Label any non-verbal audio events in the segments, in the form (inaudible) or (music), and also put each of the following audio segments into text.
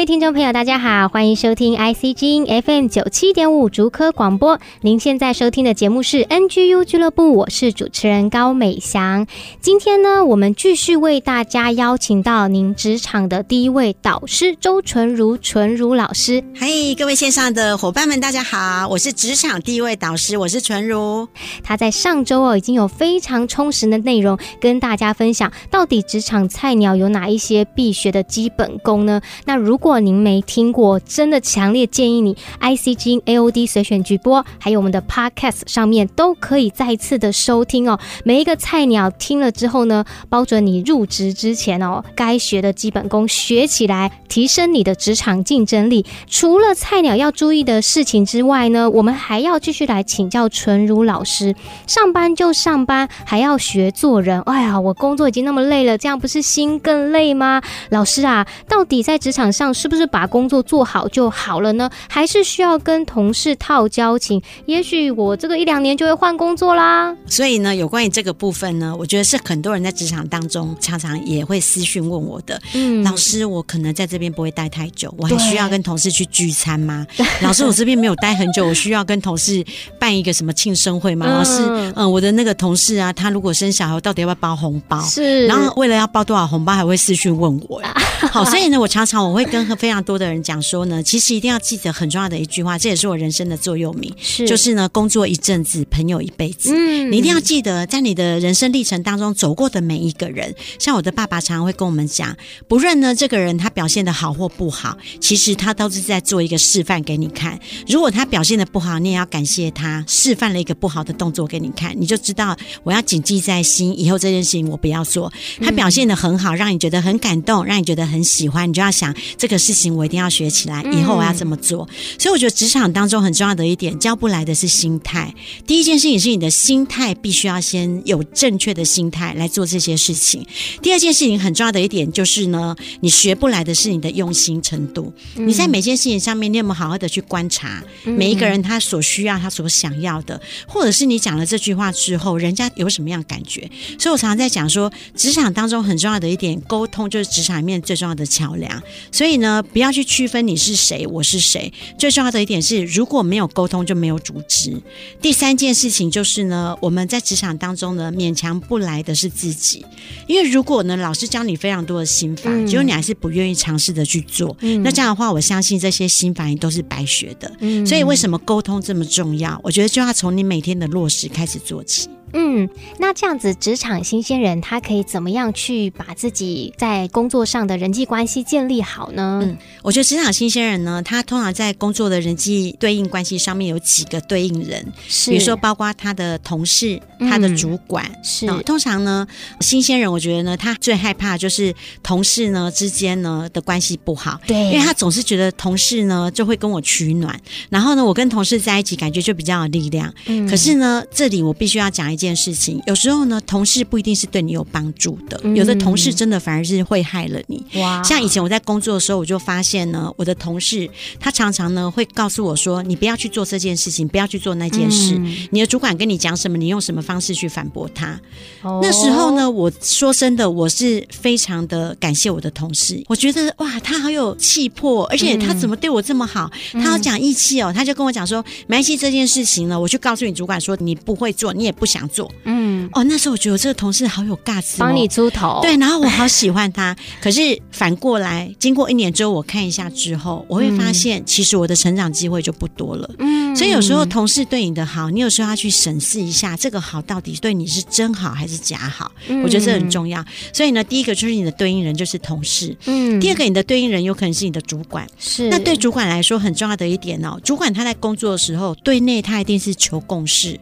位听众朋友，大家好，欢迎收听 IC 之音 FM 九七点五竹科广播。您现在收听的节目是 NGU 俱乐部，我是主持人高美祥。今天呢，我们继续为大家邀请到您职场的第一位导师周纯如纯如老师。嗨，各位线上的伙伴们，大家好，我是职场第一位导师，我是纯如。他在上周哦，已经有非常充实的内容跟大家分享，到底职场菜鸟有哪一些必学的基本功呢？那如果如如果您没听过，真的强烈建议你 IC 之音 AOD 随选直播，还有我们的 Podcast 上面都可以再次的收听哦。每一个菜鸟听了之后呢，包准你入职之前哦，该学的基本功学起来，提升你的职场竞争力。除了菜鸟要注意的事情之外呢，我们还要继续来请教纯如老师。上班就上班，还要学做人。哎呀，我工作已经那么累了，这样不是心更累吗？老师啊，到底在职场上，是不是把工作做好就好了呢？还是需要跟同事套交情？也许我这个一两年就会换工作啦。所以呢，有关于这个部分呢，我觉得是很多人在职场当中常常也会私讯问我的。嗯，老师，我可能在这边不会待太久，我还需要跟同事去聚餐吗？(laughs) 老师，我这边没有待很久，我需要跟同事办一个什么庆生会吗？嗯、老师，嗯，我的那个同事啊，他如果生小孩，到底要不要包红包？是，然后为了要包多少红包，还会私讯问我。(laughs) 好，所以呢，我常常我会跟。和非常多的人讲说呢，其实一定要记得很重要的一句话，这也是我人生的座右铭，是就是呢，工作一阵子，朋友一辈子。嗯，你一定要记得，在你的人生历程当中走过的每一个人，像我的爸爸常常会跟我们讲，不论呢这个人他表现的好或不好，其实他都是在做一个示范给你看。如果他表现的不好，你也要感谢他示范了一个不好的动作给你看，你就知道我要谨记在心，以后这件事情我不要做。他表现的很好，让你觉得很感动，让你觉得很喜欢，你就要想这个。事情我一定要学起来，以后我要这么做。嗯、所以我觉得职场当中很重要的一点，教不来的是心态。第一件事情是你的心态必须要先有正确的心态来做这些事情。第二件事情很重要的一点就是呢，你学不来的是你的用心程度。嗯、你在每件事情上面，你有没有好好的去观察每一个人他所需要、他所想要的，或者是你讲了这句话之后，人家有什么样感觉？所以我常常在讲说，职场当中很重要的一点，沟通就是职场里面最重要的桥梁。所以呢。呃，不要去区分你是谁，我是谁。最重要的一点是，如果没有沟通，就没有组织。第三件事情就是呢，我们在职场当中呢，勉强不来的是自己。因为如果呢，老师教你非常多的心法，结果你还是不愿意尝试的去做，嗯、那这样的话，我相信这些心法也都是白学的。嗯、所以，为什么沟通这么重要？我觉得就要从你每天的落实开始做起。嗯，那这样子，职场新鲜人他可以怎么样去把自己在工作上的人际关系建立好呢？嗯，我觉得职场新鲜人呢，他通常在工作的人际对应关系上面有几个对应人，是比如说包括他的同事、他的主管。嗯、是、哦，通常呢，新鲜人我觉得呢，他最害怕就是同事呢之间呢的关系不好，对，因为他总是觉得同事呢就会跟我取暖，然后呢，我跟同事在一起感觉就比较有力量。嗯，可是呢，这里我必须要讲一。件事情，有时候呢，同事不一定是对你有帮助的，有的同事真的反而是会害了你。哇！像以前我在工作的时候，我就发现呢，我的同事他常常呢会告诉我说：“你不要去做这件事情，不要去做那件事。嗯”你的主管跟你讲什么，你用什么方式去反驳他？哦、那时候呢，我说真的，我是非常的感谢我的同事。我觉得哇，他好有气魄，而且他怎么对我这么好？嗯、他要讲义气哦，他就跟我讲说：“没关系，这件事情呢，我去告诉你主管说你不会做，你也不想。”做。嗯。哦，那时候我觉得我这个同事好有 guts，帮你出头，对，然后我好喜欢他。(laughs) 可是反过来，经过一年之后，我看一下之后，我会发现，其实我的成长机会就不多了。嗯，所以有时候同事对你的好，你有时候要去审视一下，这个好到底对你是真好还是假好？嗯，我觉得这很重要。所以呢，第一个就是你的对应人就是同事，嗯，第二个你的对应人有可能是你的主管，是。那对主管来说很重要的一点哦，主管他在工作的时候，对内他一定是求共识，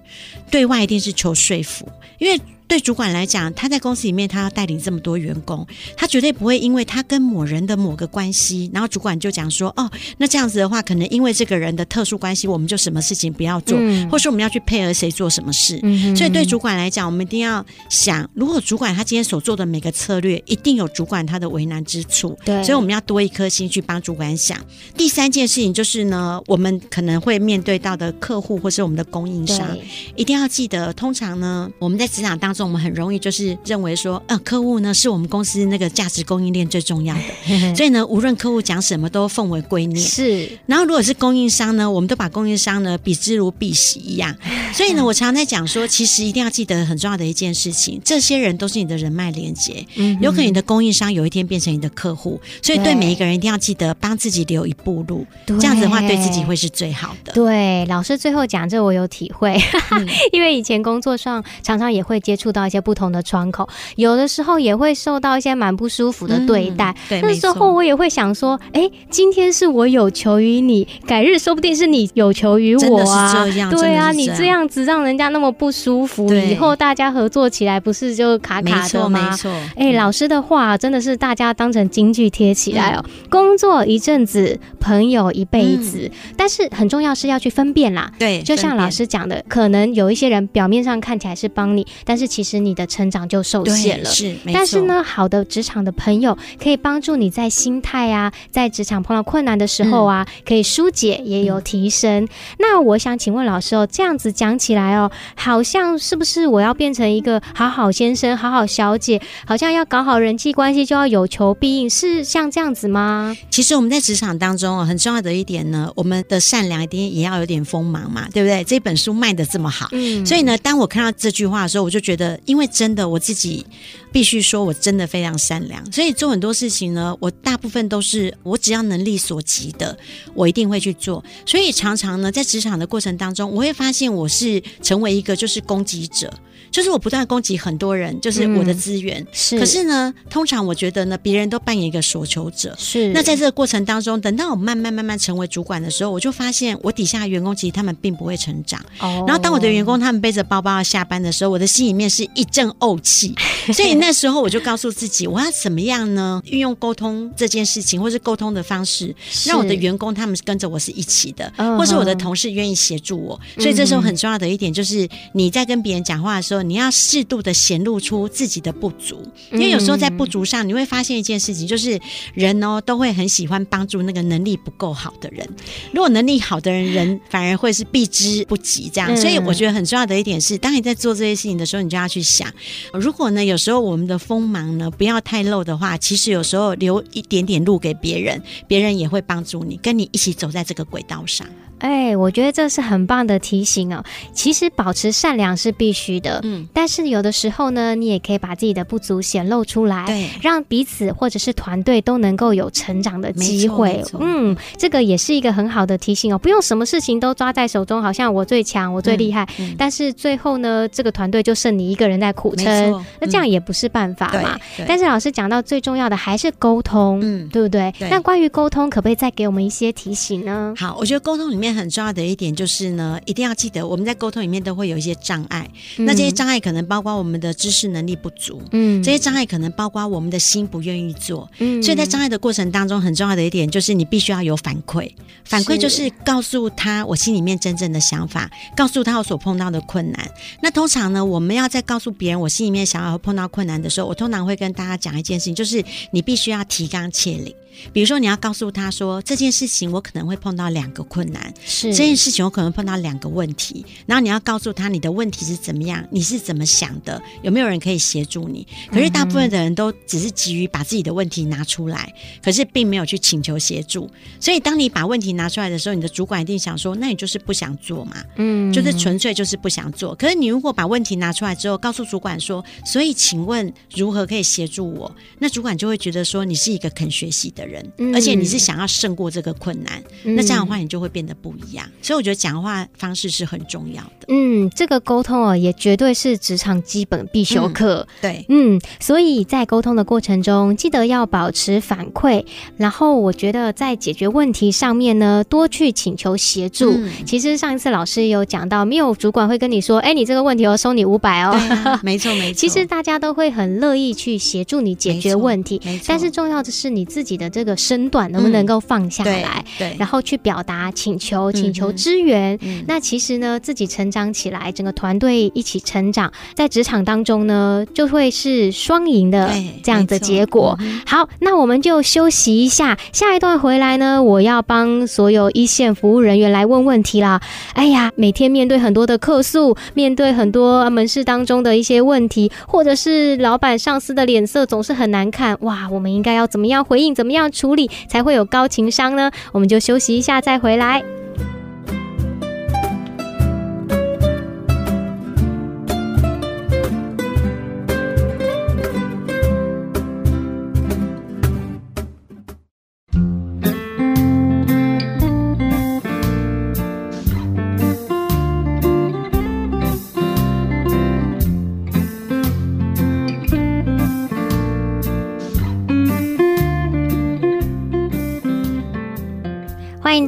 对外一定是求。说服，因为对主管来讲，他在公司里面他要带领这么多员工，他绝对不会因为他跟某人的某个关系，然后主管就讲说，哦，那这样子的话，可能因为这个人的特殊关系，我们就什么事情不要做，嗯、或者说我们要去配合谁做什么事。嗯、所以对主管来讲，我们一定要想，如果主管他今天所做的每个策略，一定有主管他的为难之处。对，所以我们要多一颗心去帮主管想。第三件事情就是呢，我们可能会面对到的客户或是我们的供应商，一定要记得，通常呢，我们在职场当中，我们很容易就是认为说，呃，客户呢是我们公司那个价值供应链最重要的，所以呢，无论客户讲什么都奉为圭臬。是，然后如果是供应商呢，我们都把供应商呢比之如敝屣一样。(laughs) 所以呢，我常常在讲说，其实一定要记得很重要的一件事情，这些人都是你的人脉连接，有可能你的供应商有一天变成你的客户，所以对每一个人一定要记得帮自己留一步路，这样子的话对自己会是最好的。对，老师最后讲这我有体会，(laughs) 因为以前工作上常常也会接触到一些不同的窗口，有的时候也会受到一些蛮不舒服的对待。对，那时候我也会想说，哎，今天是我有求于你，改日说不定是你有求于我啊。对啊，你这样。子让人家那么不舒服，以后大家合作起来不是就卡卡的吗？没错，哎、欸，老师的话真的是大家当成金句贴起来哦。嗯、工作一阵子，朋友一辈子，嗯、但是很重要是要去分辨啦。对，就像老师讲的，可能有一些人表面上看起来是帮你，但是其实你的成长就受限了。是，但是呢，好的职场的朋友可以帮助你在心态啊，在职场碰到困难的时候啊，嗯、可以疏解，也有提升。嗯、那我想请问老师哦，这样子讲。起来哦，好像是不是我要变成一个好好先生、好好小姐，好像要搞好人际关系就要有求必应，是像这样子吗？其实我们在职场当中很重要的一点呢，我们的善良一定也要有点锋芒嘛，对不对？这本书卖的这么好，嗯，所以呢，当我看到这句话的时候，我就觉得，因为真的我自己。必须说，我真的非常善良，所以做很多事情呢，我大部分都是我只要能力所及的，我一定会去做。所以常常呢，在职场的过程当中，我会发现我是成为一个就是攻击者。就是我不断攻击很多人，就是我的资源。嗯、是，可是呢，通常我觉得呢，别人都扮演一个索求者。是。那在这个过程当中，等到我慢慢慢慢成为主管的时候，我就发现我底下的员工其实他们并不会成长。哦。然后当我的员工他们背着包包要下班的时候，我的心里面是一阵怄气。(laughs) 所以那时候我就告诉自己，我要怎么样呢？运用沟通这件事情，或是沟通的方式，让我的员工他们跟着我是一起的，是或是我的同事愿意协助我。嗯、所以这时候很重要的一点就是，你在跟别人讲话的时候。你要适度的显露出自己的不足，因为有时候在不足上，你会发现一件事情，就是人哦都会很喜欢帮助那个能力不够好的人。如果能力好的人，人反而会是避之不及这样。所以我觉得很重要的一点是，当你在做这些事情的时候，你就要去想，如果呢，有时候我们的锋芒呢不要太露的话，其实有时候留一点点路给别人，别人也会帮助你，跟你一起走在这个轨道上。哎，我觉得这是很棒的提醒哦。其实保持善良是必须的，嗯，但是有的时候呢，你也可以把自己的不足显露出来，对，让彼此或者是团队都能够有成长的机会。嗯，这个也是一个很好的提醒哦。不用什么事情都抓在手中，好像我最强，我最厉害，嗯嗯、但是最后呢，这个团队就剩你一个人在苦撑，嗯、那这样也不是办法嘛。但是老师讲到最重要的还是沟通，嗯，对不对？对，那关于沟通，可不可以再给我们一些提醒呢？好，我觉得沟通里面。很重要的一点就是呢，一定要记得我们在沟通里面都会有一些障碍。嗯、那这些障碍可能包括我们的知识能力不足，嗯，这些障碍可能包括我们的心不愿意做。嗯，所以在障碍的过程当中，很重要的一点就是你必须要有反馈。反馈就是告诉他我心里面真正的想法，告诉他我所碰到的困难。那通常呢，我们要在告诉别人我心里面想要碰到困难的时候，我通常会跟大家讲一件事情，就是你必须要提纲挈领。比如说，你要告诉他说，这件事情我可能会碰到两个困难，是这件事情我可能碰到两个问题，然后你要告诉他你的问题是怎么样，你是怎么想的，有没有人可以协助你？可是大部分的人都只是急于把自己的问题拿出来，可是并没有去请求协助。所以当你把问题拿出来的时候，你的主管一定想说，那你就是不想做嘛，嗯，就是纯粹就是不想做。可是你如果把问题拿出来之后，告诉主管说，所以请问如何可以协助我？那主管就会觉得说，你是一个肯学习的人。人，而且你是想要胜过这个困难，嗯、那这样的话你就会变得不不一样。所以我觉得讲话方式是很重要的。嗯，这个沟通哦，也绝对是职场基本必修课。嗯、对，嗯，所以在沟通的过程中，记得要保持反馈。然后我觉得在解决问题上面呢，多去请求协助。嗯、其实上一次老师有讲到，没有主管会跟你说：“哎，你这个问题我收你五百哦。(laughs) 啊”没错没错。(laughs) 其实大家都会很乐意去协助你解决问题。没错。但是重要的是你自己的这个身段能不能够放下来，嗯、对，对，然后去表达请求、请求支援。嗯、那其实呢，自己成长起来，整个团队一起成长，在职场当中呢，就会是双赢的这样的结果。嗯、好，那我们就休息一下，下一段回来呢，我要帮所有一线服务人员来问问题了。哎呀，每天面对很多的客诉，面对很多门市当中的一些问题，或者是老板、上司的脸色总是很难看，哇，我们应该要怎么样回应，怎么样处理，才会有高情商呢？我们就休息一下再回来。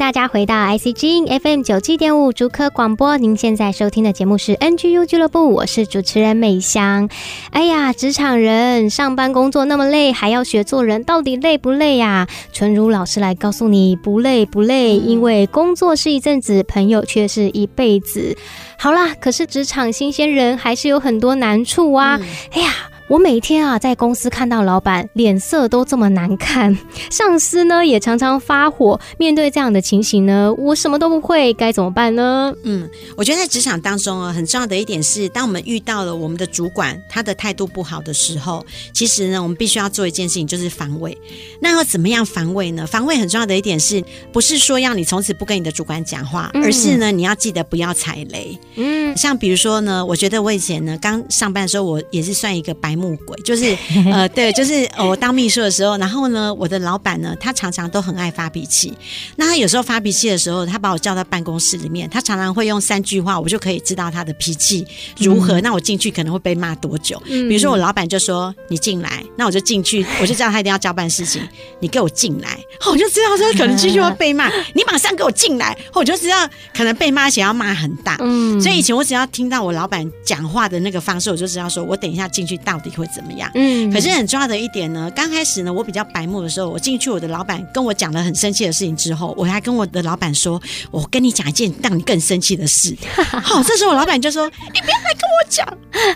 大家回到 IC 之音 FM 九七点五竹科广播。您现在收听的节目是 NGU 俱乐部，我是主持人美香。哎呀，职场人上班工作那么累，还要学做人，到底累不累呀？纯如老师来告诉你，不累不累，因为工作是一阵子，朋友却是一辈子。好啦，可是职场新鲜人还是有很多难处啊。嗯、哎呀。我每天啊，在公司看到老板脸色都这么难看，(laughs) 上司呢也常常发火。面对这样的情形呢，我什么都不会，该怎么办呢？嗯，我觉得在职场当中啊，很重要的一点是，当我们遇到了我们的主管他的态度不好的时候，其实呢，我们必须要做一件事情，就是防卫。那要怎么样防卫呢？防卫很重要的一点是，不是说要你从此不跟你的主管讲话，而是呢，你要记得不要踩雷。嗯，像比如说呢，我觉得我以前呢刚上班的时候，我也是算一个白。木鬼就是呃，(laughs) 对，就是我当秘书的时候，然后呢，我的老板呢，他常常都很爱发脾气。那他有时候发脾气的时候，他把我叫到办公室里面，他常常会用三句话，我就可以知道他的脾气如何。嗯、那我进去可能会被骂多久？嗯、比如说我老板就说你进来，那我就进去，我就知道他一定要交办事情，你给我进来，我就知道说可能继续会被骂，你马上给我进来，我就知道可能被骂，而且要骂很大。嗯，所以以前我只要听到我老板讲话的那个方式，我就知道说我等一下进去到底。会怎么样？嗯，可是很重要的一点呢，刚开始呢，我比较白目的时候，我进去，我的老板跟我讲了很生气的事情之后，我还跟我的老板说：“我跟你讲一件让你更生气的事。(laughs) ”好，这时候我老板就说：“你不要来跟我讲。”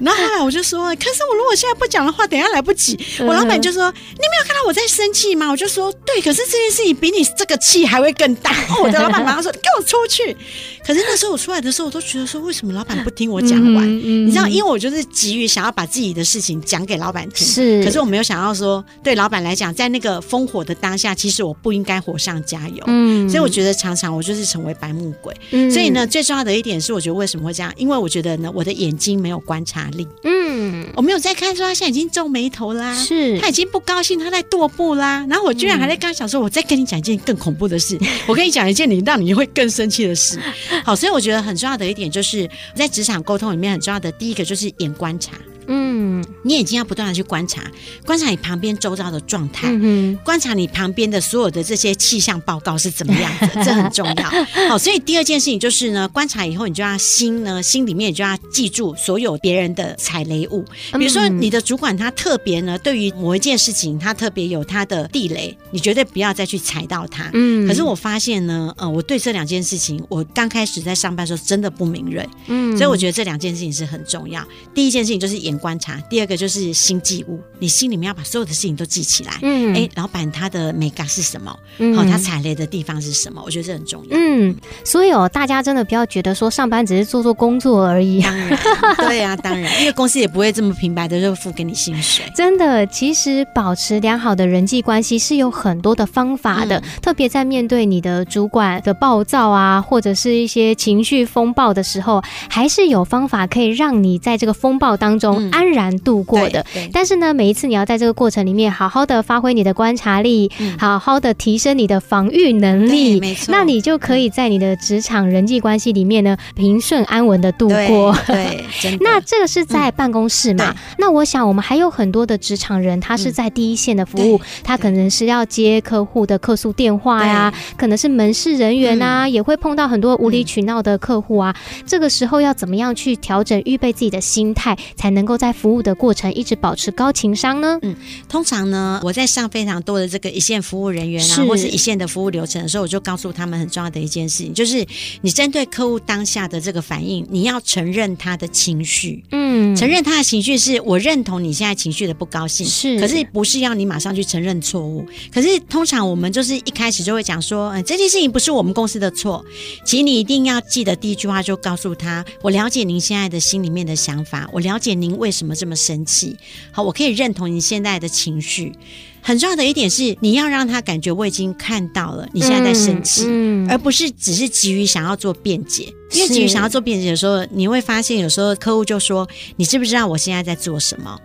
然后后来我就说：“可是我如果现在不讲的话，等下来不及。”我老板就说：“你没有看到我在生气吗？”我就说：“对，可是这件事情比你这个气还会更大。(laughs) ”我的老板马上说：“你给我出去！”可是那时候我出来的时候，我都觉得说：“为什么老板不听我讲完？”你知道，因为我就是急于想要把自己的事情。讲给老板听是，可是我没有想到说，对老板来讲，在那个烽火的当下，其实我不应该火上加油。嗯，所以我觉得常常我就是成为白目鬼。嗯，所以呢，最重要的一点是，我觉得为什么会这样？因为我觉得呢，我的眼睛没有观察力。嗯，我没有在看说他现在已经皱眉头啦，是他已经不高兴，他在踱步啦。然后我居然还在跟他讲说，我再跟你讲一件更恐怖的事，我跟你讲一件你让你会更生气的事。好，所以我觉得很重要的一点就是在职场沟通里面很重要的第一个就是眼观察。嗯，你眼睛要不断的去观察，观察你旁边周遭的状态，嗯、观察你旁边的所有的这些气象报告是怎么样的，这很重要。好，所以第二件事情就是呢，观察以后，你就要心呢，心里面你就要记住所有别人的踩雷物。比如说，你的主管他特别呢，对于某一件事情，他特别有他的地雷，你绝对不要再去踩到他。嗯，可是我发现呢，呃，我对这两件事情，我刚开始在上班的时候真的不敏锐。嗯，所以我觉得这两件事情是很重要。第一件事情就是眼。观察，第二个就是心记物，你心里面要把所有的事情都记起来。嗯，哎，老板他的美感是什么？嗯，好，他踩雷的地方是什么？我觉得这很重要。嗯，所以哦，大家真的不要觉得说上班只是做做工作而已。当然，对啊，当然，因为公司也不会这么平白的就付给你薪水。真的，其实保持良好的人际关系是有很多的方法的，嗯，特别在面对你的主管的暴躁啊，或者是一些情绪风暴的时候，还是有方法可以让你在这个风暴当中。安然度过的。嗯、但是呢，每一次你要在这个过程里面好好的发挥你的观察力，嗯、好好的提升你的防御能力，没错，那你就可以在你的职场人际关系里面呢，平顺安稳的度过。对，对。(laughs) 那这个是在办公室嘛？嗯、那我想我们还有很多的职场人，他是在第一线的服务，他可能是要接客户的客诉电话呀，可能是门市人员啊，嗯、也会碰到很多无理取闹的客户啊。嗯、这个时候要怎么样去调整、预备自己的心态，才能够在服务的过程一直保持高情商呢？嗯，通常呢，我在上非常多的这个一线服务人员啊，是或是一线的服务流程的时候，我就告诉他们很重要的一件事情，就是你针对客户当下的这个反应，你要承认他的情绪，嗯，承认他的情绪是我认同你现在情绪的不高兴，是，可是不是要你马上去承认错误。可是通常我们就是一开始就会讲说，嗯，这件事情不是我们公司的错，请你一定要记得第一句话就告诉他，我了解您现在的心里面的想法，我了解您为什么这么生气，好，我可以认同你现在的情绪。很重要的一点是，你要让他感觉我已经看到了你现在在生气，嗯嗯、而不是只是急于想要做辩解。因为急于想要做辩解的时候，你会发现有时候客户就说：“你知不知道我现在在做什么？”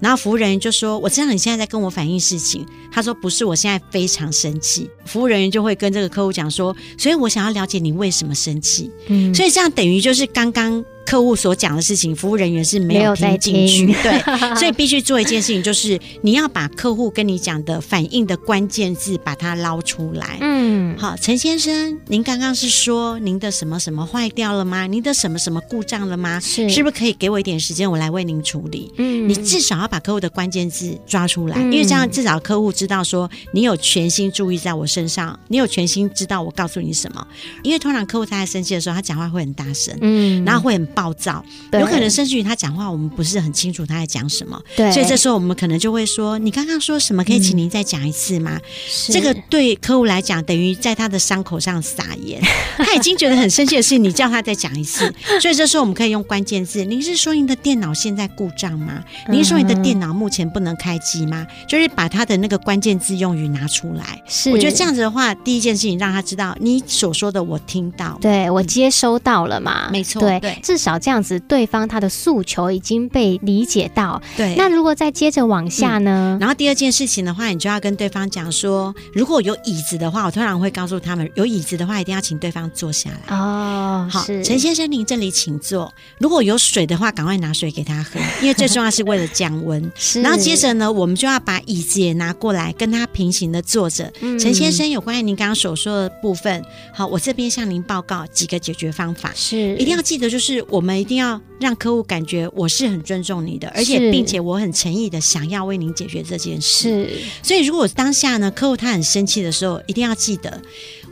然后服务人员就说：“我知道你现在在跟我反映事情。”他说：“不是，我现在非常生气。”服务人员就会跟这个客户讲说：“所以我想要了解你为什么生气。”嗯，所以这样等于就是刚刚。客户所讲的事情，服务人员是没有听进去，对，(laughs) 所以必须做一件事情，就是你要把客户跟你讲的反应的关键字把它捞出来。嗯，好，陈先生，您刚刚是说您的什么什么坏掉了吗？您的什么什么故障了吗？是，是不是可以给我一点时间，我来为您处理？嗯，你至少要把客户的关键字抓出来，嗯，因为这样至少客户知道说你有全心注意在我身上，你有全心知道我告诉你什么。因为通常客户他在生气的时候，他讲话会很大声，嗯，然后会很。暴躁，有可能甚至于他讲话，我们不是很清楚他在讲什么。对，所以这时候我们可能就会说：“你刚刚说什么？可以请您再讲一次吗？”嗯、这个对客户来讲，等于在他的伤口上撒盐。(laughs) 他已经觉得很生气的是，你叫他再讲一次。(laughs) 所以这时候我们可以用关键字：“您是说您的电脑现在故障吗？您说你的电脑目前不能开机吗？”就是把他的那个关键字用语拿出来。是，我觉得这样子的话，第一件事情让他知道你所说的我听到，对我接收到了嘛？没错，对至少这样子，对方他的诉求已经被理解到。对，那如果再接着往下呢？嗯，然后第二件事情的话，你就要跟对方讲说，如果有椅子的话，我通常会告诉他们，有椅子的话，一定要请对方坐下来。哦，好，陈先生，您这里请坐。如果有水的话，赶快拿水给他喝，因为最重要是为了降温。(laughs) 是，然后接着呢，我们就要把椅子也拿过来，跟他平行的坐着。陈、嗯、先生，有关于您刚刚所说的部分，好，我这边向您报告几个解决方法。是，一定要记得，就是我们一定。要让客户感觉我是很尊重你的，而且并且我很诚意的想要为您解决这件事。是，所以如果当下呢，客户他很生气的时候，一定要记得。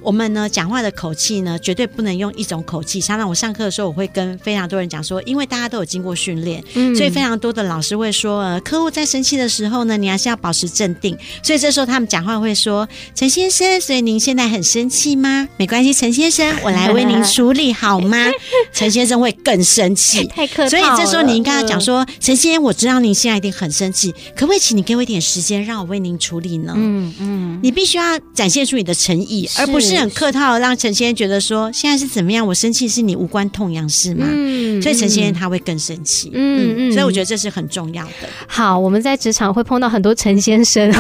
我们呢，讲话的口气呢，绝对不能用一种口气。常常我上课的时候，我会跟非常多人讲说，因为大家都有经过训练，嗯，所以非常多的老师会说，呃，客户在生气的时候呢，你还是要保持镇定。所以这时候他们讲话会说，陈先生，所以您现在很生气吗？没关系，陈先生，我来为您处理好吗？(laughs) 陈先生会更生气，(laughs) 太可怕了。所以这时候你应该要讲说，陈先生，我知道您现在一定很生气，可不可以请你给我一点时间，让我为您处理呢？嗯嗯，你必须要展现出你的诚意，而不是。是很客套，让陈先生觉得说，现在是怎么样？我生气是你无关痛痒是吗？嗯，所以陈先生他会更生气。嗯嗯，所以我觉得这是很重要的。好，我们在职场会碰到很多陈先生，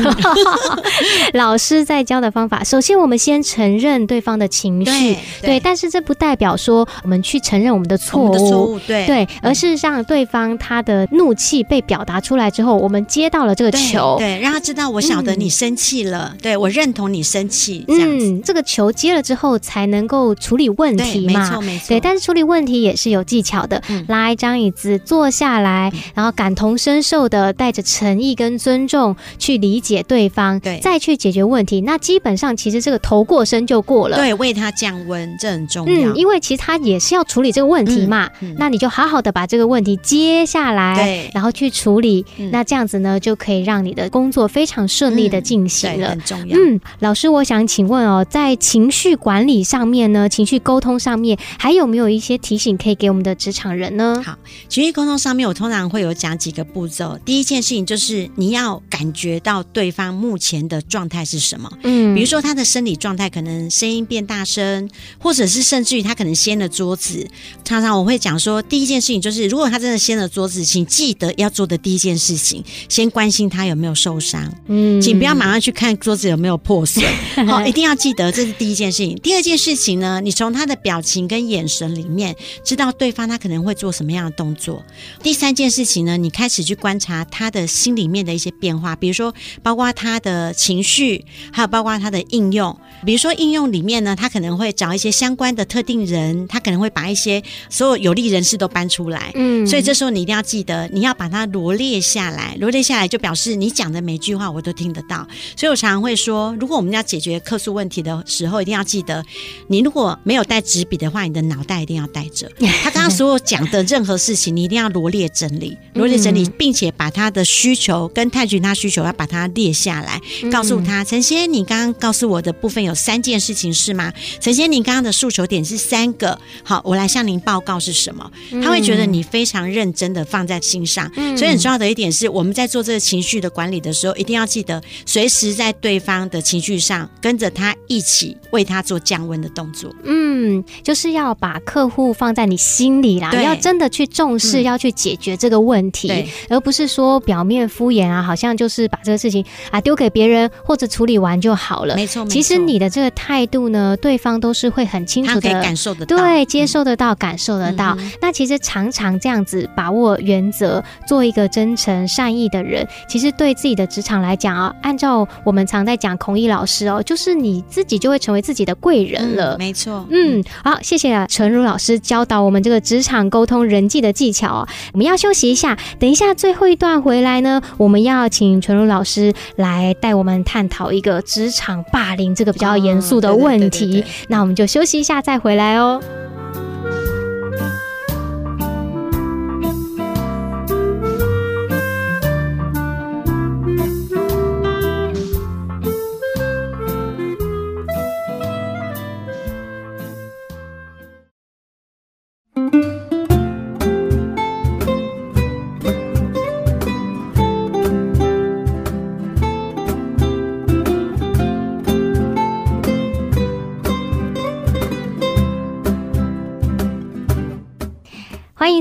(laughs) 老师在教的方法。首先，我们先承认对方的情绪，对，对，但是这不代表说我们去承认我们的错误，对对，而是让对方他的怒气被表达出来之后，我们接到了这个球，对，对，让他知道我晓得你生气了，嗯、对我认同你生气，这样子，嗯、这个球。球接了之后才能够处理问题嘛？没错，没错。对，但是处理问题也是有技巧的。嗯、拉一张椅子坐下来，嗯、然后感同身受的带着诚意跟尊重去理解对方，对，再去解决问题。那基本上其实这个头过身就过了。对，为他降温，这很重要。嗯，因为其实他也是要处理这个问题嘛。嗯嗯、那你就好好的把这个问题接下来，对，然后去处理。嗯、那这样子呢，就可以让你的工作非常顺利的进行了。嗯、很重要。嗯，老师，我想请问哦，在情绪管理上面呢，情绪沟通上面还有没有一些提醒可以给我们的职场人呢？好，情绪沟通上面我通常会有讲几个步骤。第一件事情就是你要感觉到对方目前的状态是什么，嗯，比如说他的生理状态可能声音变大声，或者是甚至于他可能掀了桌子。常常我会讲说，第一件件事情就是，如果他真的掀了桌子，请记得要做的第一件事情，先关心他有没有受伤。嗯，请不要马上去看桌子有没有破损。(laughs) 好，一定要记得这是第一件事情。第二件事情呢，你从他的表情跟眼神里面知道对方他可能会做什么样的动作。第三件事情呢，你开始去观察他的心里面的一些变化，比如说包括他的情绪，还有包括他的应用。比如说应用里面呢，他可能会找一些相关的特定人，他可能会把一些所有有利人士都搬出来。嗯，所以这时候你一定要记得，你要把它罗列下来。罗列下来就表示你讲的每句话我都听得到。所以我常常会说，如果我们要解决客诉问题的时候，一定要记得，你如果没有带纸笔的话，你的脑袋一定要带着。(laughs) 他刚刚所有讲的任何事情，你一定要罗列整理，罗列整理，并且把他的需求跟探寻他需求要把它列下来，告诉他陈先，你刚刚告诉我的部分有三件事情是吗？陈先，你刚刚的诉求点是三个，好，我来向您报告是什么？他会觉得你非常认真的放在心上，所以很重要的一点是，我们在做这个情绪的管理的时候，一定要记得随时在对方的情绪上跟着他一起为他做降温的动作。嗯，就是要把客户放在你心里啦，要真的去重视，要去解决这个问题，而不是说表面敷衍啊，好像就是把这个事情啊丢给别人或者处理完就好了。没错，其实你的这个态度呢，对方都是会很清楚的。感受得到，对，接受得到，感受得到。那其实常常这样子把握原则，做一个真诚善意的人，其实对自己的职场来讲啊，按照我们常在讲孔毅老师哦，就是你自己就会成为自己的贵人了。没错，嗯，好，谢谢陈如老师教导我们这个职场沟通人际的技巧哦。我们要休息一下，等一下最后一段回来呢，我们要请陈如老师来带我们探讨一个职场霸凌这个比较严肃的问题。那我们就休息一下再回来哦。欢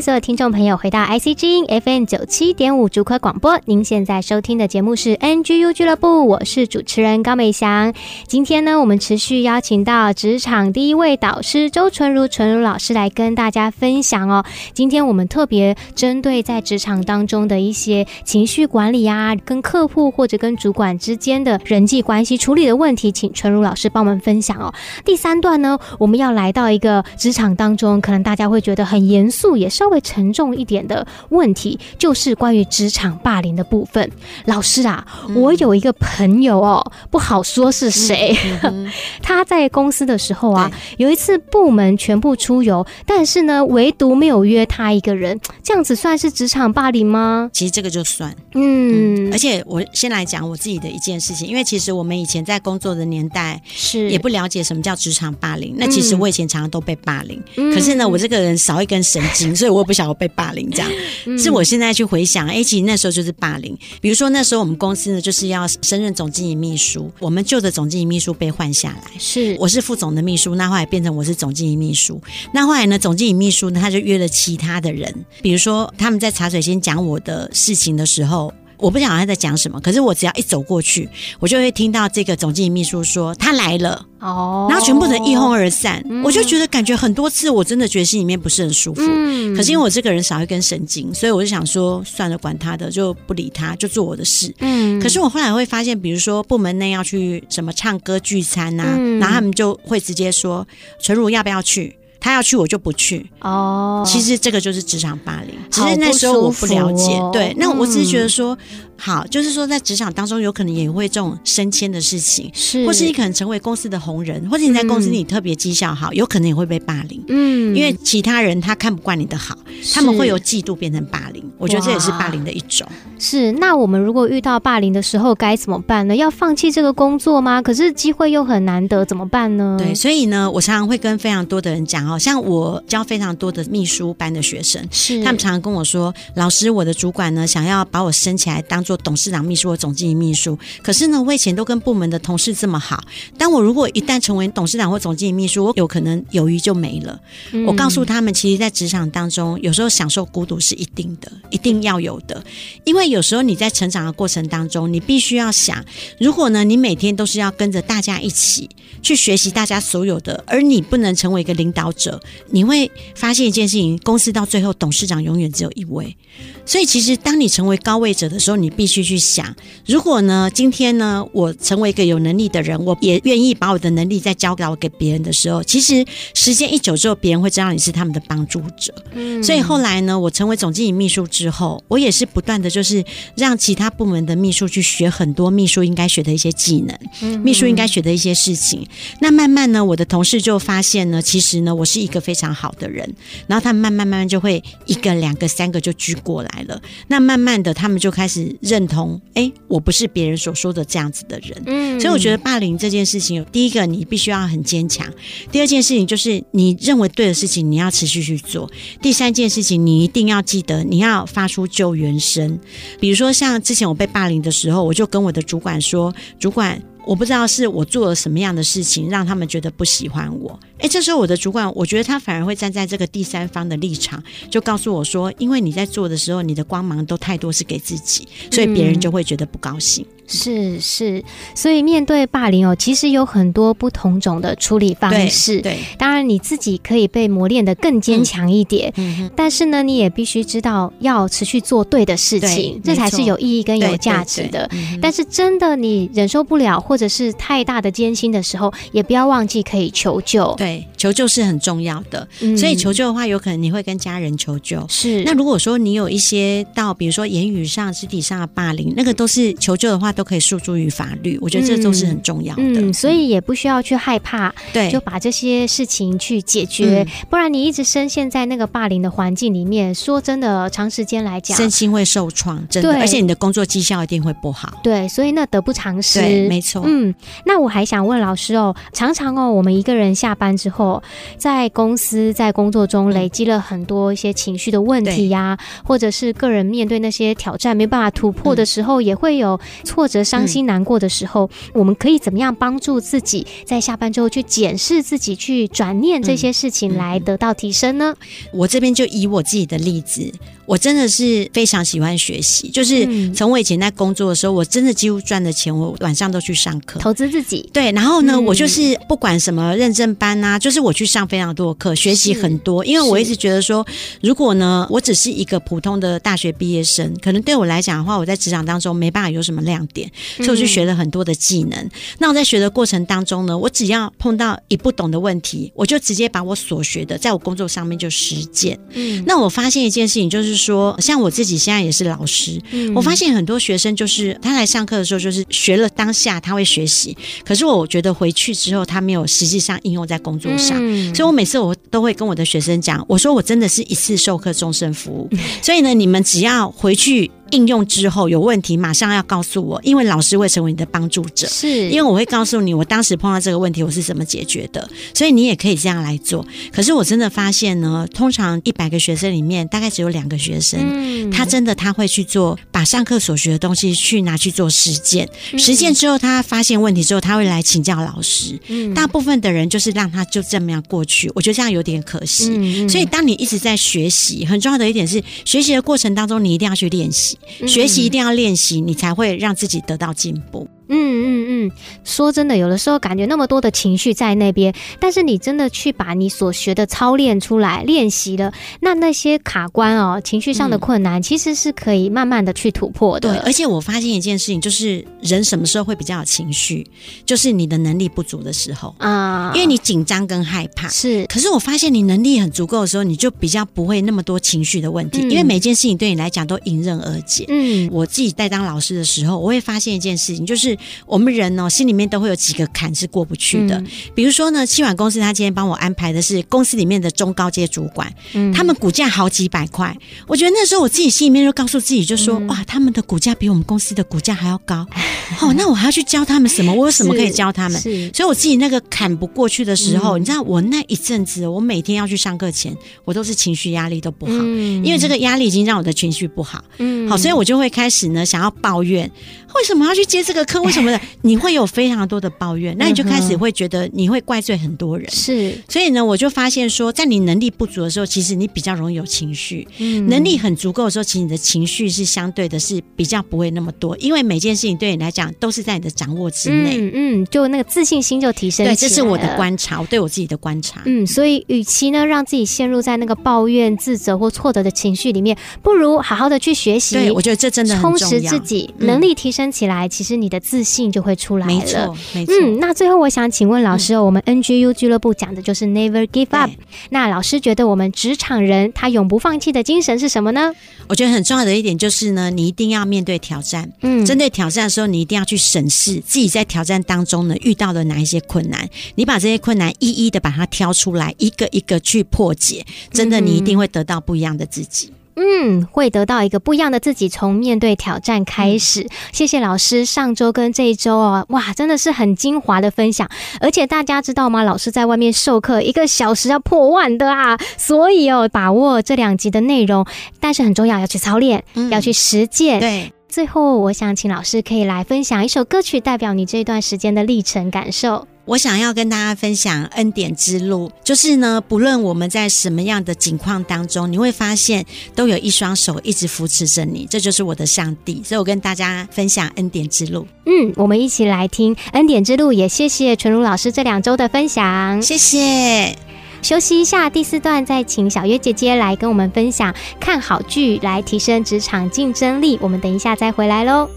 所有听众朋友回到 IC 之音 FM 九七点五竹科广播。您现在收听的节目是 NGU 俱乐部，我是主持人高美祥。今天呢，我们持续邀请到职场第一位导师周纯如纯如老师来跟大家分享哦。今天我们特别针对在职场当中的一些情绪管理啊，跟客户或者跟主管之间的人际关系处理的问题，请纯如老师帮我们分享哦。第三段呢，我们要来到一个职场当中，可能大家会觉得很严肃，也是。微沉重一点的问题，就是关于职场霸凌的部分。老师啊，嗯、我有一个朋友哦，不好说是谁。(laughs) 他在公司的时候啊，有一次部门全部出游，但是呢，唯独没有约他一个人，这样子算是职场霸凌吗？其实这个就算，嗯，嗯。而且我先来讲我自己的一件事情，因为其实我们以前在工作的年代是也不了解什么叫职场霸凌。那其实我以前常常都被霸凌，嗯、可是呢，我这个人少一根神经，(laughs) 所以。我不想要被霸凌这样，是我现在去回想，哎，其实那时候就是霸凌。比如说那时候我们公司呢，就是要升任总经理秘书，我们旧的总经理秘书被换下来，是我是副总的秘书，那后来变成我是总经理秘书。那后来呢，总经理秘书呢，他就约了其他的人，比如说他们在茶水间讲我的事情的时候。我不晓得他在讲什么，可是我只要一走过去，我就会听到这个总经理秘书说他来了哦，然后全部人一哄而散，嗯、我就觉得感觉很多次，我真的觉得心里面不是很舒服。嗯，可是因为我这个人少一根神经，所以我就想说算了，管他的，就不理他，就做我的事。嗯，可是我后来会发现，比如说部门内要去什么唱歌聚餐呐、啊，嗯、然后他们就会直接说纯如要不要去？他要去，我就不去。哦，其实这个就是职场霸凌。只是那时候我不了解，哦、对，那我只是觉得说，嗯、好，就是说在职场当中，有可能也会这种升迁的事情，是，或是你可能成为公司的红人，或者你在公司里特别绩效好，嗯、有可能也会被霸凌。嗯，因为其他人他看不惯你的好，他们会由嫉妒变成霸凌。我觉得这也是霸凌的一种。是，那我们如果遇到霸凌的时候该怎么办呢？要放弃这个工作吗？可是机会又很难得，怎么办呢？对，所以呢，我常常会跟非常多的人讲。哦，像我教非常多的秘书班的学生，是他们常常跟我说，老师，我的主管呢想要把我升起来当做董事长秘书或总经理秘书，可是呢，我以前都跟部门的同事这么好，但我如果一旦成为董事长或总经理秘书，我有可能友谊就没了。嗯、我告诉他们，其实，在职场当中，有时候享受孤独是一定的，一定要有的，因为有时候你在成长的过程当中，你必须要想，如果呢，你每天都是要跟着大家一起去学习大家所有的，而你不能成为一个领导者，你会发现一件事情：公司到最后董事长永远只有一位。所以，其实当你成为高位者的时候，你必须去想，如果呢，今天呢，我成为一个有能力的人，我也愿意把我的能力再交给给别人的时候，其实时间一久之后，别人会知道你是他们的帮助者。嗯，所以后来呢，我成为总经理秘书之后，我也是不断的就是让其他部门的秘书去学很多秘书应该学的一些技能，嗯，秘书应该学的一些事情。那慢慢呢，我的同事就发现呢，其实呢，我是一个非常好的人，然后他们慢慢慢慢就会一个、两个、三个就聚过来了。那慢慢的，他们就开始认同，哎，我不是别人所说的这样子的人。嗯，所以我觉得霸凌这件事情，第一个你必须要很坚强；第二件事情就是你认为对的事情，你要持续去做；第三件事情，你一定要记得，你要发出救援声。比如说，像之前我被霸凌的时候，我就跟我的主管说：“主管。”我不知道是我做了什么样的事情，让他们觉得不喜欢我。诶，这时候我的主管，我觉得他反而会站在这个第三方的立场，就告诉我说：“因为你在做的时候，你的光芒都太多是给自己，所以别人就会觉得不高兴。”嗯是是，所以面对霸凌哦，其实有很多不同种的处理方式。对，对当然你自己可以被磨练的更坚强一点。嗯，但是呢，你也必须知道要持续做对的事情，这才是有意义跟有价值的。但是真的你忍受不了，或者是太大的艰辛的时候，也不要忘记可以求救。对，求救是很重要的。嗯，所以求救的话，有可能你会跟家人求救。是。那如果说你有一些到，比如说言语上、肢体上的霸凌，那个都是求救的话。都可以诉诸于法律，我觉得这都是很重要的。嗯，嗯，所以也不需要去害怕，对，就把这些事情去解决。嗯，不然你一直深陷在那个霸凌的环境里面，说真的，长时间来讲，身心会受创，真的，而且你的工作绩效一定会不好。对，所以那得不偿失。对，没错。嗯，那我还想问老师哦，常常哦，我们一个人下班之后，在公司在工作中累积了很多一些情绪的问题呀，啊，或者是个人面对那些挑战没办法突破的时候，嗯，也会有挫。或者伤心难过的时候，嗯，我们可以怎么样帮助自己在下班之后去检视自己，去转念这些事情来得到提升呢？我这边就以我自己的例子。我真的是非常喜欢学习，就是从我以前在工作的时候，我真的几乎赚的钱，我晚上都去上课，投资自己。对，然后呢，嗯、我就是不管什么认证班啊，就是我去上非常多的课，学习很多。因为我一直觉得说，如果呢，我只是一个普通的大学毕业生，可能对我来讲的话，我在职场当中没办法有什么亮点，所以我就学了很多的技能。嗯、那我在学的过程当中呢，我只要碰到一不懂的问题，我就直接把我所学的，在我工作上面就实践。嗯，那我发现一件事情，就是。说像我自己现在也是老师，嗯，我发现很多学生就是他来上课的时候，就是学了当下他会学习，可是我觉得回去之后他没有实际上应用在工作上，嗯，所以我每次我都会跟我的学生讲，我说我真的是一次授课终身服务，(laughs) 所以呢，你们只要回去。应用之后有问题，马上要告诉我，因为老师会成为你的帮助者。是，因为我会告诉你，我当时碰到这个问题，我是怎么解决的。所以你也可以这样来做。可是我真的发现呢，通常一百个学生里面，大概只有两个学生，嗯、他真的他会去做，把上课所学的东西去拿去做实践。嗯、实践之后，他发现问题之后，他会来请教老师。嗯、大部分的人就是让他就这么样过去，我觉得这样有点可惜。嗯、所以当你一直在学习，很重要的一点是，学习的过程当中，你一定要去练习。学习一定要练习，你才会让自己得到进步。嗯嗯嗯，说真的，有的时候感觉那么多的情绪在那边，但是你真的去把你所学的操练出来，练习了，那那些卡关哦，情绪上的困难，其实是可以慢慢的去突破的。对，而且我发现一件事情，就是人什么时候会比较有情绪，就是你的能力不足的时候啊，因为你紧张跟害怕是。可是我发现你能力很足够的时候，你就比较不会那么多情绪的问题，因为每件事情对你来讲都迎刃而解。嗯，我自己在当老师的时候，我会发现一件事情，就是。我们人哦，心里面都会有几个坎是过不去的。嗯、比如说呢，企管公司他今天帮我安排的是公司里面的中高阶主管，嗯、他们股价好几百块。我觉得那时候我自己心里面就告诉自己，就说、嗯、哇，他们的股价比我们公司的股价还要高。(laughs) 哦，那我还要去教他们什么？我有什么可以教他们？所以我自己那个坎不过去的时候，嗯、你知道，我那一阵子，我每天要去上课前，我都是情绪压力都不好，嗯、因为这个压力已经让我的情绪不好。嗯，好，所以我就会开始呢，想要抱怨，为什么要去接这个课？为什么呢？(laughs) 你会有非常多的抱怨，那你就开始会觉得你会怪罪很多人。是，所以呢，我就发现说，在你能力不足的时候，其实你比较容易有情绪；嗯、能力很足够的时候，其实你的情绪是相对的是比较不会那么多，因为每件事情对你来讲都是在你的掌握之内。嗯嗯，就那个自信心就提升。对，这是我的观察，我对我自己的观察。嗯，所以与其呢让自己陷入在那个抱怨、自责或挫折的情绪里面，不如好好的去学习。对，我觉得这真的很充实自己，嗯、能力提升起来，其实你的自信就会出来了。没错，没错。嗯，那最后我想请问老师哦，嗯、我们 NGU 俱乐部讲的就是 Never Give Up。那老师觉得我们职场人他永不放弃的精神是什么呢？我觉得很重要的一点就是呢，你一定要面对挑战。嗯，针对挑战的时候，你一定要去审视自己在挑战当中呢遇到了哪一些困难，你把这些困难一一的把它挑出来，一个一个去破解。真的，你一定会得到不一样的自己。嗯，会得到一个不一样的自己。从面对挑战开始，嗯、谢谢老师上周跟这一周哦，哇，真的是很精华的分享。而且大家知道吗？老师在外面授课一个小时要破万的啊，所以哦，把握这两集的内容，但是很重要，要去操练，嗯、要去实践。对，最后我想请老师可以来分享一首歌曲，代表你这段时间的历程感受。我想要跟大家分享恩典之路，就是呢，不论我们在什么样的境况当中，你会发现都有一双手一直扶持着你，这就是我的上帝。所以我跟大家分享恩典之路。嗯，我们一起来听恩典之路，也谢谢纯如老师这两周的分享，谢谢。休息一下，第四段再请小月姐姐来跟我们分享看好剧来提升职场竞争力。我们等一下再回来喽。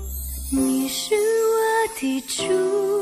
你是我的主。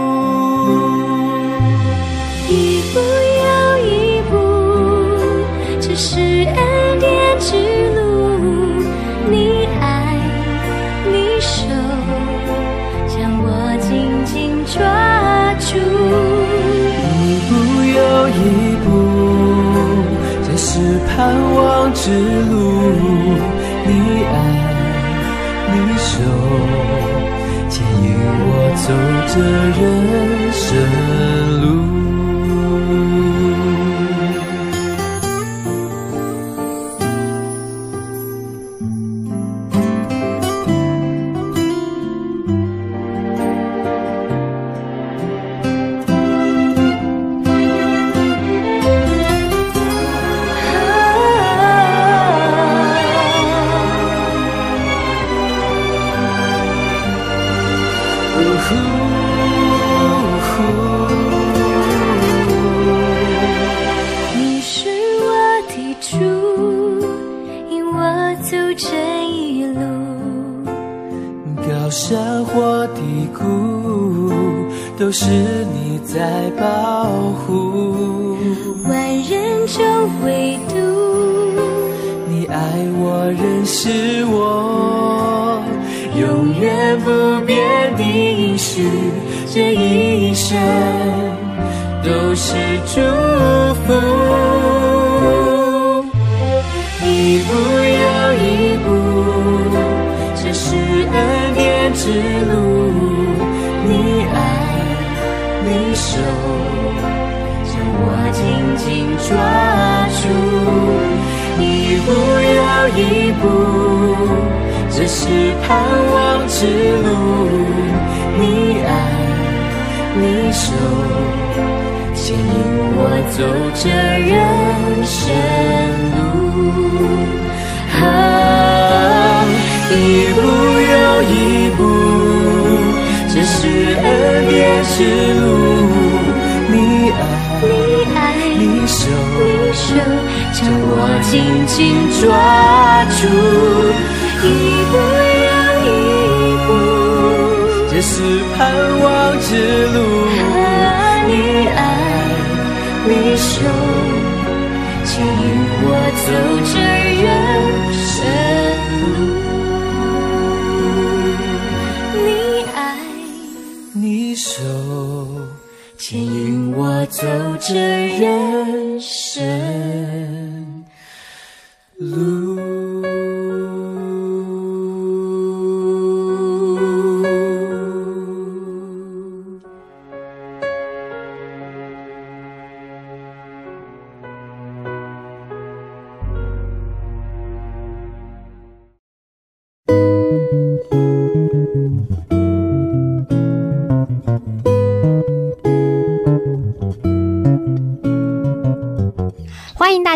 之路。你爱，你手，将我紧紧抓住。一步又一步，这是盼望之路。你爱，你手，牵引我走这人生路。紧抓住，一步又一步，这是盼望之路。你爱，你手牵引我走这人生路。啊，一步又一步，这是恩典之路。手，你手将我紧紧抓住，一步又一步，这是盼望之路。你爱，你手牵引我走这人生路。你爱，你手牵引我走这人。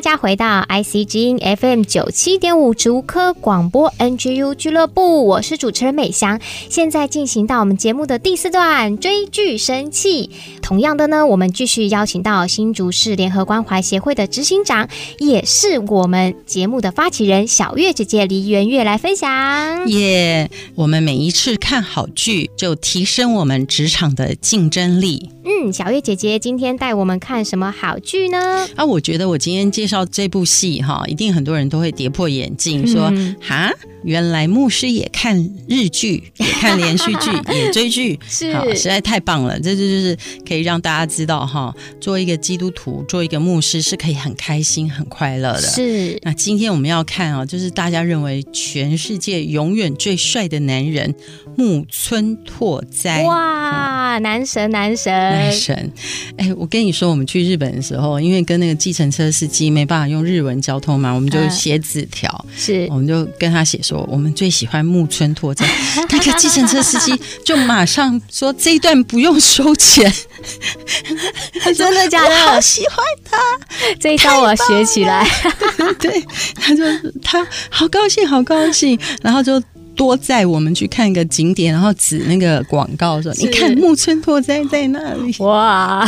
家回到 IC 之音 FM 九七点五竹科广播 NGU 俱乐部，我是主持人美香。现在进行到我们节目的第四段追剧神器。同样的呢，我们继续邀请到新竹市联合关怀协会的执行长，也是我们节目的发起人小月姐姐黎媛月来分享。耶！Yeah, 我们每一次看好剧，就提升我们职场的竞争力。嗯，小月姐姐今天带我们看什么好剧呢？啊，我觉得我今天介绍这部戏哈，一定很多人都会跌破眼镜，说哈、嗯，原来牧师也看日剧，也看连续剧，(laughs) 也追剧，是，好，实在太棒了。这就就是可以让大家知道哈，做一个基督徒，做一个牧师是可以很开心、很快乐的。是。那今天我们要看啊，就是大家认为全世界永远最帅的男人木村拓哉。哇，男神，男神。男神，哎，我跟你说，我们去日本的时候，因为跟那个计程车司机没办法用日文交通嘛，我们就写纸条，呃、是，我们就跟他写说，我们最喜欢木村拓哉。那个计程车司机就马上说这一段不用收钱，(laughs) 真的假的？我好喜欢他，(laughs) 这一招我要学起来。(laughs) 对，他就他好高兴，好高兴，然后就。多载我们去看一个景点，然后指那个广告说：“你看木村拓哉在那里。”哇，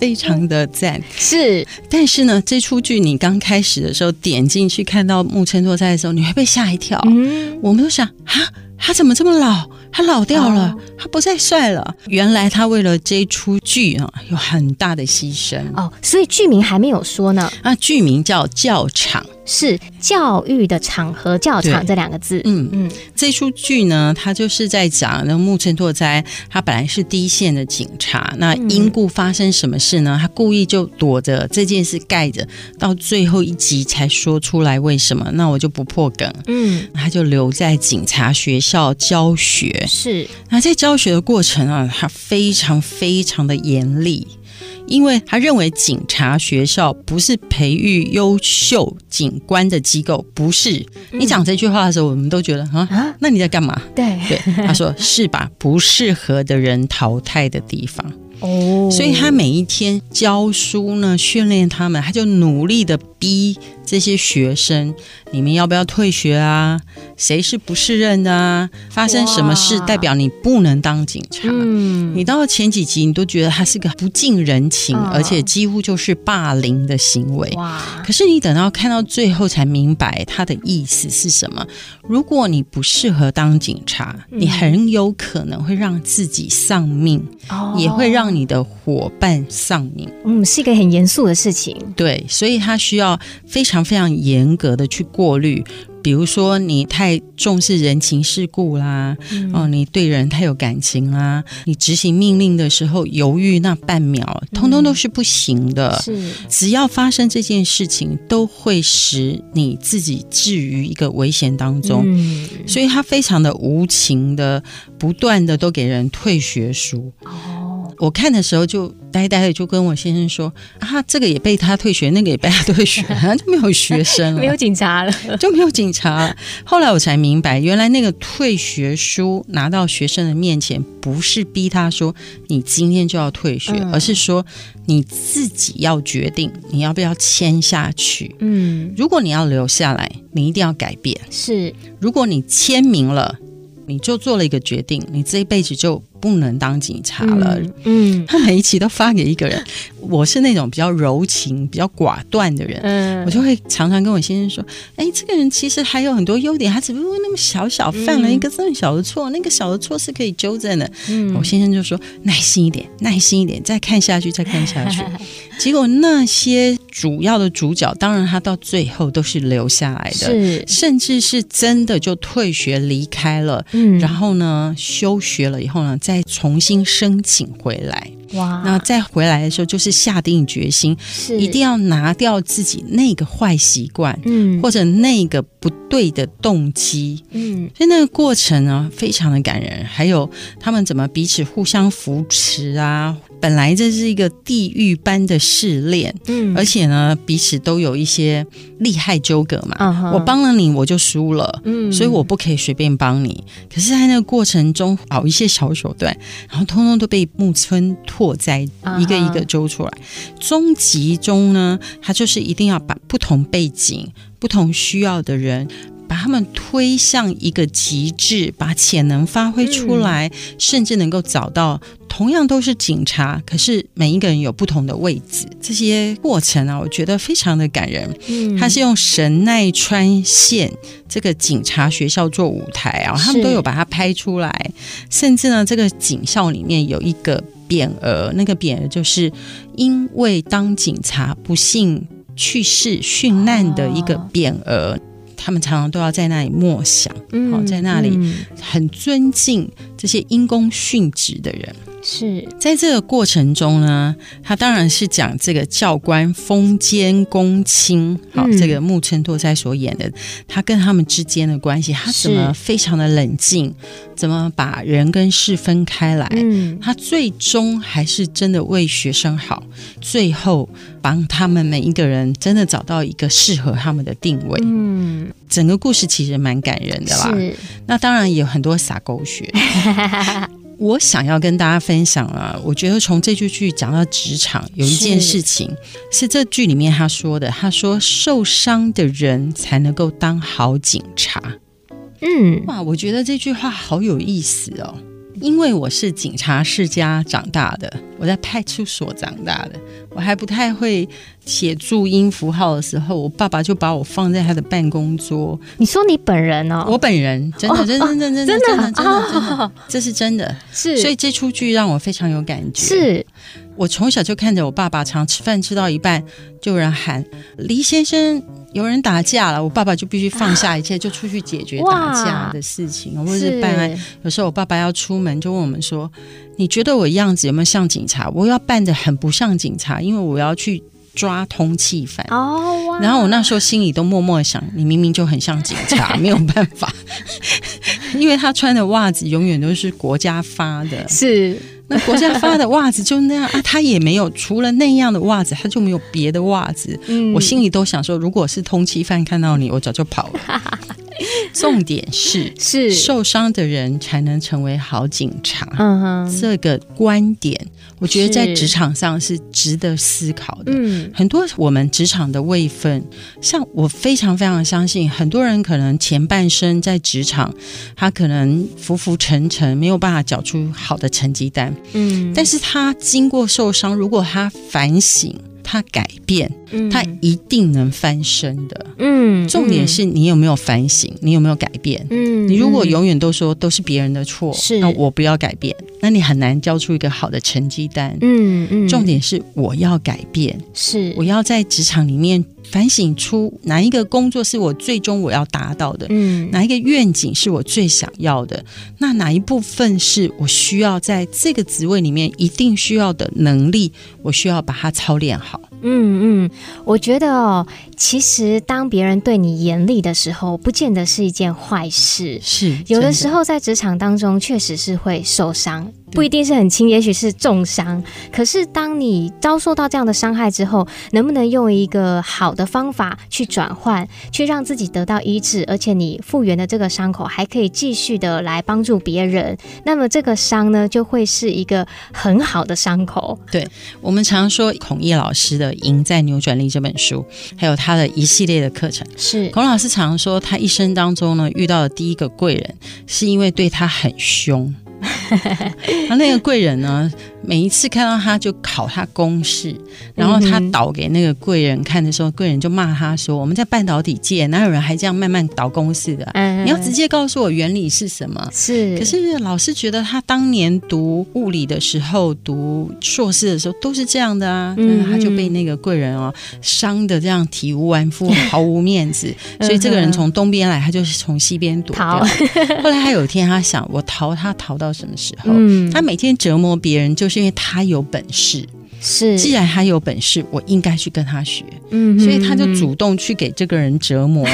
非常的赞。是，但是呢，这出剧你刚开始的时候点进去看到木村拓哉的时候，你会被吓一跳。嗯，我们都想啊。他怎么这么老？他老掉了，哦、他不再帅了。原来他为了这出剧啊，有很大的牺牲哦。所以剧名还没有说呢。啊，剧名叫《教场》，是教育的场合，教场这两个字。嗯嗯，嗯这出剧呢，他就是在讲那木村拓哉，他本来是第一线的警察，那因故发生什么事呢？他故意就躲着这件事盖着，到最后一集才说出来为什么。那我就不破梗。嗯，他就留在警察学校。教教学是，那在教学的过程啊，他非常非常的严厉，因为他认为警察学校不是培育优秀警官的机构，不是。嗯、你讲这句话的时候，我们都觉得啊，啊那你在干嘛？对对，他说是把不适合的人淘汰的地方。哦，所以他每一天教书呢，训练他们，他就努力的逼这些学生，你们要不要退学啊？谁是不适任的啊？发生什么事代表你不能当警察？嗯，你到了前几集，你都觉得他是个不近人情，哦、而且几乎就是霸凌的行为。哇！可是你等到看到最后才明白他的意思是什么。如果你不适合当警察，嗯、你很有可能会让自己丧命，哦、也会让你的伙伴丧命。嗯，是一个很严肃的事情。对，所以他需要非常非常严格的去过滤。比如说，你太重视人情世故啦，嗯、哦，你对人太有感情啦，你执行命令的时候犹豫那半秒，通通都是不行的。嗯、是，只要发生这件事情，都会使你自己置于一个危险当中。嗯、所以他非常的无情的，不断的都给人退学书。哦，我看的时候就。呆呆的就跟我先生说啊，这个也被他退学，那个也被他退学，就没有学生了，没有警察了，就没有警察了。后来我才明白，原来那个退学书拿到学生的面前，不是逼他说你今天就要退学，嗯、而是说你自己要决定你要不要签下去。嗯，如果你要留下来，你一定要改变。是，如果你签名了，你就做了一个决定，你这一辈子就。不能当警察了。嗯，嗯。他每一期都发给一个人。我是那种比较柔情、比较寡断的人，嗯，我就会常常跟我先生说：“哎，这个人其实还有很多优点，他只不过那么小小犯了一个这么小的错，嗯、那个小的错是可以纠正的。”嗯，我先生就说：“耐心一点，耐心一点，再看下去，再看下去。(laughs) ”结果那些主要的主角，当然他到最后都是留下来的，是。甚至是真的就退学离开了，嗯，然后呢休学了以后呢，再重新申请回来。哇！那再回来的时候，就是下定决心，是一定要拿掉自己那个坏习惯，嗯，或者那个不对的动机，嗯，所以那个过程呢，非常的感人。还有他们怎么彼此互相扶持啊。本来这是一个地狱般的试炼，嗯，而且呢，彼此都有一些利害纠葛嘛。Uh huh. 我帮了你，我就输了，嗯，所以我不可以随便帮你。可是，在那个过程中，搞一些小手段，然后通通都被木村拓哉一个一个揪出来。终极、uh. 中呢，他就是一定要把不同背景、不同需要的人。把他们推向一个极致，把潜能发挥出来，嗯、甚至能够找到同样都是警察，可是每一个人有不同的位置。这些过程啊，我觉得非常的感人。嗯，他是用神奈川县这个警察学校做舞台啊，他们都有把它拍出来。甚至呢，这个警校里面有一个匾额，那个匾额就是因为当警察不幸去世殉难的一个匾额。他们常常都要在那里默想，嗯，哦，在那里很尊敬这些因公殉职的人。是在这个过程中呢，他当然是讲这个教官风间公亲，好、这个木村拓哉所演的，他跟他们之间的关系，他怎么非常的冷静，怎么把人跟事分开来，嗯，他最终还是真的为学生好，最后帮他们每一个人真的找到一个适合他们的定位，嗯，整个故事其实蛮感人的啦，是。那当然也有很多洒狗血。我想要跟大家分享啊，我觉得从这句剧讲到职场，有一件事情是，是这剧里面他说的，他说受伤的人才能够当好警察。嗯，哇，我觉得这句话好有意思哦。因为我是警察世家长大的，我在派出所长大的，我还不太会写注音符号的时候，我爸爸就把我放在他的办公桌。你说你本人哦？我本人真的，真的，真的，真的，真的，真的，真的，这是真的。是，所以这出剧让我非常有感觉。是，我从小就看着我爸爸常吃饭吃到一半，就有人喊黎先生。有人打架了，我爸爸就必须放下一切，就出去解决打架的事情，哇或者是办案。有时候我爸爸要出门，就问我们说：“你觉得我样子有没有像警察？”我要扮的很不像警察，因为我要去抓通缉犯。然后我那时候心里都默默想：你明明就很像警察，没有办法，(laughs) 因为他穿的袜子永远都是国家发的。是。那国家发的袜子就那样啊，他也没有除了那样的袜子，他就没有别的袜子。嗯，我心里都想说，如果是通缉犯看到你，我早就跑了。(laughs) 重点是，是受伤的人才能成为好警察。嗯哼，这个观点，我觉得在职场上是值得思考的。嗯，很多我们职场的位分，像我非常非常相信，很多人可能前半生在职场，他可能浮浮沉沉，没有办法缴出好的成绩单。嗯，但是他经过受伤，如果他反省。他改变，他一定能翻身的。嗯，重点是你有没有反省，你有没有改变？嗯，你如果永远都说都是别人的错，是那我不要改变，那你很难交出一个好的成绩单。嗯嗯，重点是我要改变，是我要在职场里面反省出哪一个工作是我最终我要达到的，嗯，哪一个愿景是我最想要的，那哪一部分是我需要在这个职位里面一定需要的能力，我需要把它操练好。嗯嗯，我觉得哦，其实当别人对你严厉的时候，不见得是一件坏事。是，有的时候在职场当中，确实是会受伤。不一定是很轻，也许是重伤。可是，当你遭受到这样的伤害之后，能不能用一个好的方法去转换，去让自己得到医治，而且你复原的这个伤口还可以继续的来帮助别人，那么这个伤呢，就会是一个很好的伤口。对，我们常说孔毅老师的《赢在扭转力》这本书，还有他的一系列的课程，是孔老师常说，他一生当中呢遇到的第一个贵人，是因为对他很凶。那 (laughs) 那个贵人呢，每一次看到他就考他公式，然后他导给那个贵人看的时候，贵人就骂他说：“我们在半导体界哪有人还这样慢慢导公式的？你要直接告诉我原理是什么？”是。可是老师觉得他当年读物理的时候，读硕士的时候都是这样的啊，嗯，他就被那个贵人哦伤的这样体无完肤，毫无面子。所以这个人从东边来，他就是从西边躲掉。后来他有一天他想，我逃他逃到什么时候？嗯，他每天折磨别人，就是因为他有本事。是，既然他有本事，我应该去跟他学。嗯，所以他就主动去给这个人折磨，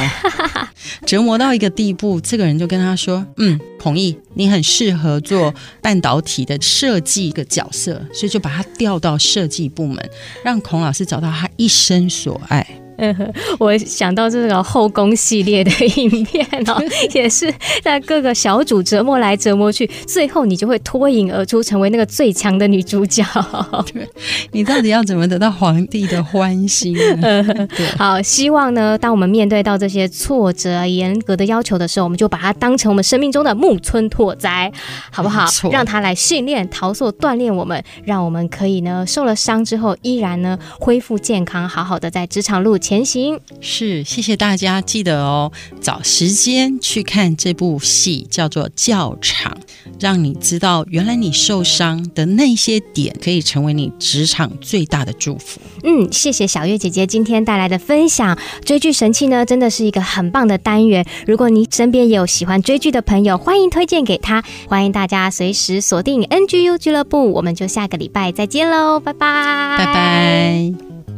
(laughs) 折磨到一个地步，这个人就跟他说：“嗯，孔毅，你很适合做半导体的设计一个角色，所以就把他调到设计部门，让孔老师找到他一生所爱。”嗯，(laughs) 我想到这个后宫系列的影片哦，(laughs) 也是在各个小组折磨来折磨去，最后你就会脱颖而出，成为那个最强的女主角。(laughs) 对，你到底要怎么得到皇帝的欢心呢？对，好，希望呢，当我们面对到这些挫折、严格的要求的时候，我们就把它当成我们生命中的木村拓哉，好不好？让他来训练、陶塑、锻炼我们，让我们可以呢，受了伤之后依然呢恢复健康，好好的在职场路前行。是，谢谢大家，记得哦，找时间去看这部戏，叫做《教场》，让你知道原来你受伤的那些点，可以成为你职场最大的祝福。嗯，谢谢小月姐姐今天带来的分享。追剧神器呢，真的是一个很棒的单元。如果你身边也有喜欢追剧的朋友，欢迎推荐给他。欢迎大家随时锁定 NGU 俱乐部，我们就下个礼拜再见喽，拜拜，拜拜。